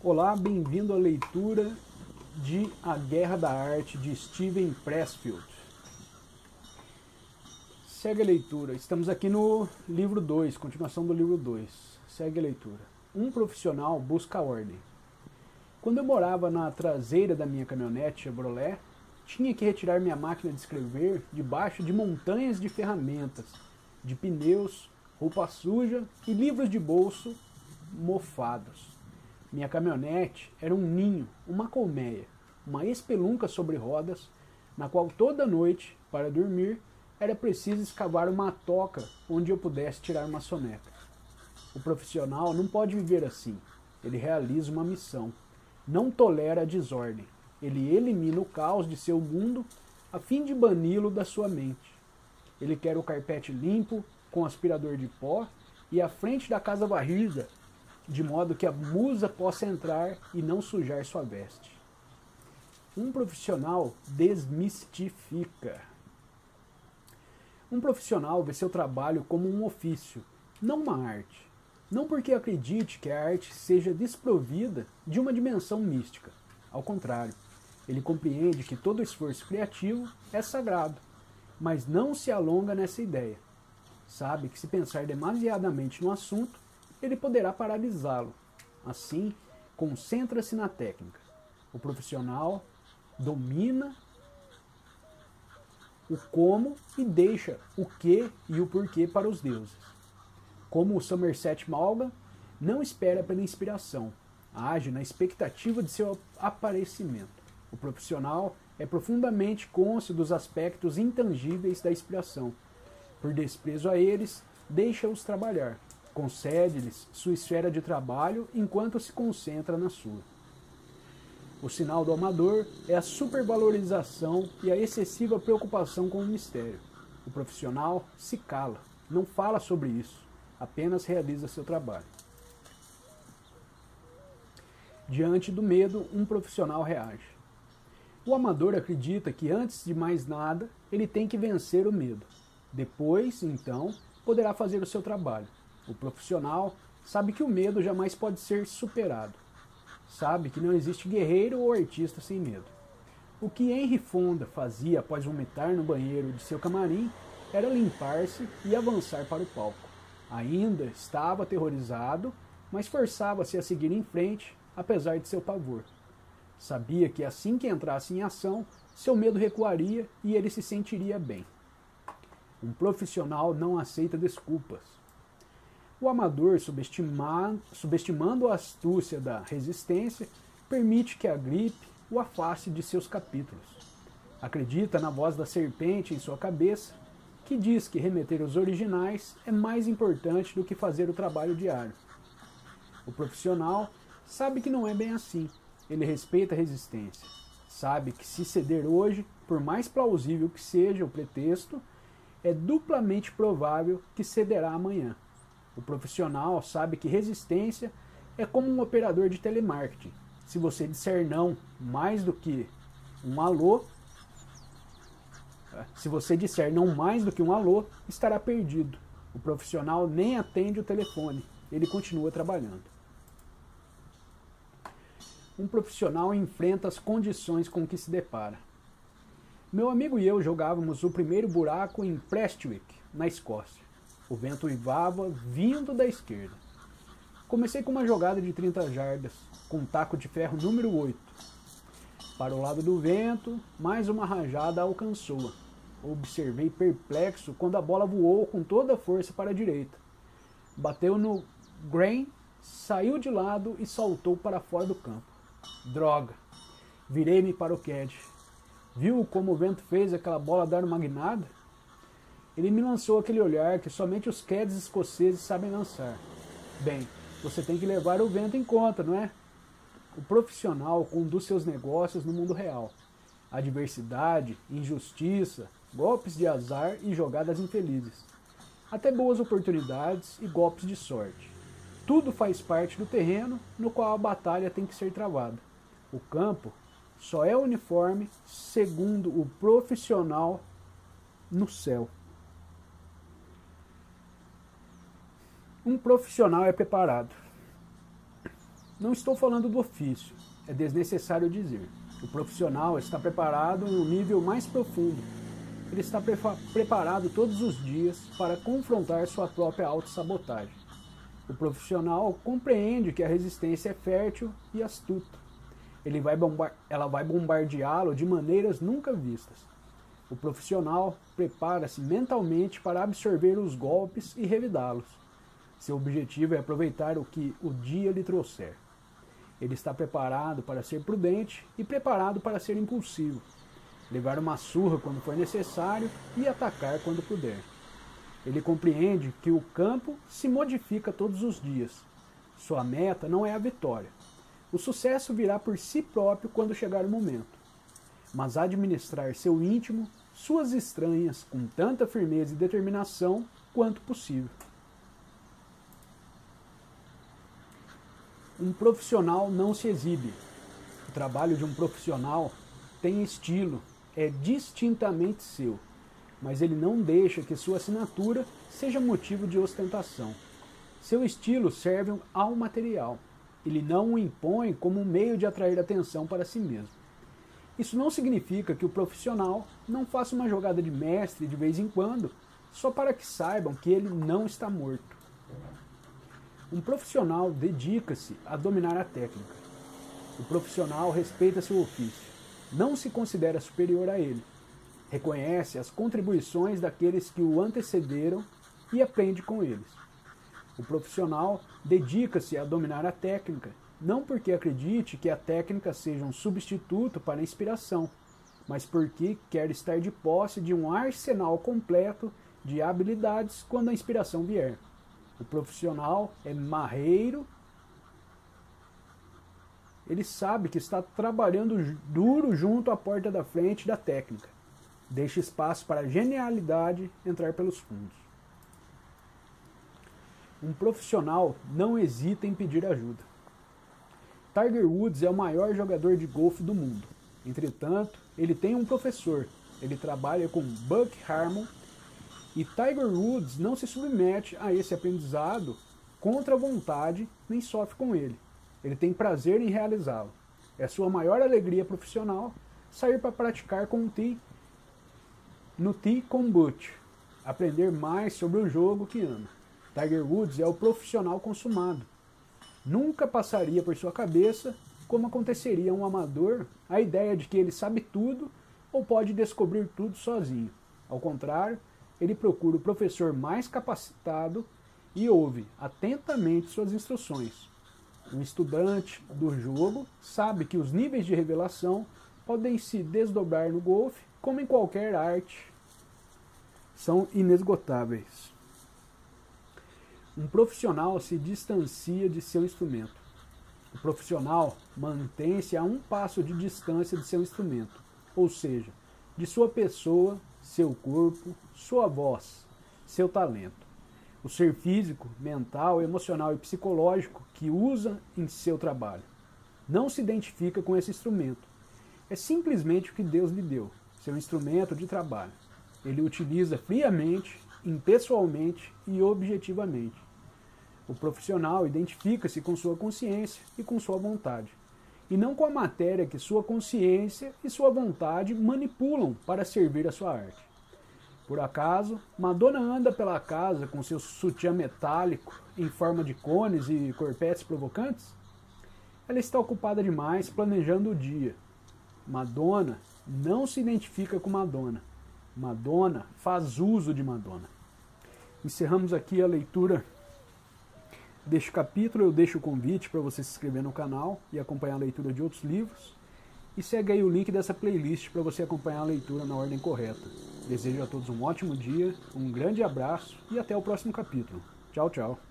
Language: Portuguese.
Olá, bem-vindo à leitura de A Guerra da Arte de Steven Pressfield. Segue a leitura. Estamos aqui no livro 2, continuação do livro 2. Segue a leitura. Um profissional busca ordem. Quando eu morava na traseira da minha caminhonete Chevrolet, tinha que retirar minha máquina de escrever debaixo de montanhas de ferramentas, de pneus, roupa suja e livros de bolso mofados. Minha caminhonete era um ninho, uma colmeia, uma espelunca sobre rodas, na qual toda noite, para dormir, era preciso escavar uma toca onde eu pudesse tirar uma soneca. O profissional não pode viver assim. Ele realiza uma missão. Não tolera a desordem. Ele elimina o caos de seu mundo a fim de bani-lo da sua mente. Ele quer o carpete limpo, com aspirador de pó, e a frente da casa varrida de modo que a musa possa entrar e não sujar sua veste. Um profissional desmistifica. Um profissional vê seu trabalho como um ofício, não uma arte. Não porque acredite que a arte seja desprovida de uma dimensão mística. Ao contrário, ele compreende que todo esforço criativo é sagrado, mas não se alonga nessa ideia. Sabe que se pensar demasiadamente no assunto, ele poderá paralisá-lo. Assim, concentra-se na técnica. O profissional domina o como e deixa o que e o porquê para os deuses. Como o Somerset Maugham, não espera pela inspiração, age na expectativa de seu aparecimento. O profissional é profundamente cônscio dos aspectos intangíveis da inspiração. Por desprezo a eles, deixa-os trabalhar concede-lhes sua esfera de trabalho enquanto se concentra na sua. O sinal do amador é a supervalorização e a excessiva preocupação com o mistério. O profissional se cala, não fala sobre isso, apenas realiza seu trabalho. Diante do medo, um profissional reage. O amador acredita que antes de mais nada, ele tem que vencer o medo. Depois, então, poderá fazer o seu trabalho. O profissional sabe que o medo jamais pode ser superado. Sabe que não existe guerreiro ou artista sem medo. O que Henry Fonda fazia após vomitar no banheiro de seu camarim era limpar-se e avançar para o palco. Ainda estava aterrorizado, mas forçava-se a seguir em frente, apesar de seu pavor. Sabia que assim que entrasse em ação, seu medo recuaria e ele se sentiria bem. Um profissional não aceita desculpas. O amador, subestimando a astúcia da resistência, permite que a gripe o afaste de seus capítulos. Acredita na voz da serpente em sua cabeça, que diz que remeter os originais é mais importante do que fazer o trabalho diário. O profissional sabe que não é bem assim. Ele respeita a resistência. Sabe que se ceder hoje, por mais plausível que seja o pretexto, é duplamente provável que cederá amanhã. O profissional sabe que resistência é como um operador de telemarketing. Se você disser não mais do que um alô, se você disser não mais do que um alô, estará perdido. O profissional nem atende o telefone, ele continua trabalhando. Um profissional enfrenta as condições com que se depara. Meu amigo e eu jogávamos o primeiro buraco em Prestwick, na Escócia. O vento uivava vindo da esquerda. Comecei com uma jogada de 30 jardas, com um taco de ferro número 8. Para o lado do vento, mais uma rajada alcançou-a. Observei perplexo quando a bola voou com toda a força para a direita. Bateu no grain, saiu de lado e saltou para fora do campo. Droga! Virei-me para o Cad. Viu como o vento fez aquela bola dar uma guinada? Ele me lançou aquele olhar que somente os Ceds escoceses sabem lançar. Bem, você tem que levar o vento em conta, não é? O profissional conduz seus negócios no mundo real. Adversidade, injustiça, golpes de azar e jogadas infelizes. Até boas oportunidades e golpes de sorte. Tudo faz parte do terreno no qual a batalha tem que ser travada. O campo só é uniforme segundo o profissional no céu. Um profissional é preparado. Não estou falando do ofício, é desnecessário dizer. O profissional está preparado um nível mais profundo. Ele está pre preparado todos os dias para confrontar sua própria autossabotagem. O profissional compreende que a resistência é fértil e astuta. Ele vai ela vai bombardeá-lo de maneiras nunca vistas. O profissional prepara-se mentalmente para absorver os golpes e revidá-los. Seu objetivo é aproveitar o que o dia lhe trouxer. Ele está preparado para ser prudente e preparado para ser impulsivo, levar uma surra quando for necessário e atacar quando puder. Ele compreende que o campo se modifica todos os dias. Sua meta não é a vitória. O sucesso virá por si próprio quando chegar o momento. Mas administrar seu íntimo, suas estranhas, com tanta firmeza e determinação quanto possível. Um profissional não se exibe. O trabalho de um profissional tem estilo, é distintamente seu, mas ele não deixa que sua assinatura seja motivo de ostentação. Seu estilo serve ao material. Ele não o impõe como um meio de atrair atenção para si mesmo. Isso não significa que o profissional não faça uma jogada de mestre de vez em quando, só para que saibam que ele não está morto. Um profissional dedica-se a dominar a técnica. O profissional respeita seu ofício, não se considera superior a ele. Reconhece as contribuições daqueles que o antecederam e aprende com eles. O profissional dedica-se a dominar a técnica, não porque acredite que a técnica seja um substituto para a inspiração, mas porque quer estar de posse de um arsenal completo de habilidades quando a inspiração vier. O profissional é marreiro. Ele sabe que está trabalhando duro junto à porta da frente da técnica. Deixa espaço para a genialidade entrar pelos fundos. Um profissional não hesita em pedir ajuda. Tiger Woods é o maior jogador de golfe do mundo. Entretanto, ele tem um professor. Ele trabalha com Buck Harmon e Tiger Woods não se submete a esse aprendizado contra a vontade, nem sofre com ele. Ele tem prazer em realizá-lo. É sua maior alegria profissional sair para praticar com o T no T com Butch, aprender mais sobre o jogo que ama. Tiger Woods é o profissional consumado. Nunca passaria por sua cabeça como aconteceria a um amador a ideia de que ele sabe tudo ou pode descobrir tudo sozinho. Ao contrário, ele procura o professor mais capacitado e ouve atentamente suas instruções. Um estudante do jogo sabe que os níveis de revelação podem se desdobrar no golfe, como em qualquer arte, são inesgotáveis. Um profissional se distancia de seu instrumento. O profissional mantém-se a um passo de distância de seu instrumento, ou seja, de sua pessoa seu corpo, sua voz, seu talento. O ser físico, mental, emocional e psicológico que usa em seu trabalho. Não se identifica com esse instrumento. É simplesmente o que Deus lhe deu, seu instrumento de trabalho. Ele utiliza friamente, impessoalmente e objetivamente. O profissional identifica-se com sua consciência e com sua vontade e não com a matéria que sua consciência e sua vontade manipulam para servir a sua arte. Por acaso, Madonna anda pela casa com seu sutiã metálico em forma de cones e corpetes provocantes? Ela está ocupada demais planejando o dia. Madonna não se identifica com Madonna. Madonna faz uso de Madonna. Encerramos aqui a leitura deste capítulo, eu deixo o convite para você se inscrever no canal e acompanhar a leitura de outros livros. E segue aí o link dessa playlist para você acompanhar a leitura na ordem correta. Desejo a todos um ótimo dia, um grande abraço e até o próximo capítulo. Tchau, tchau.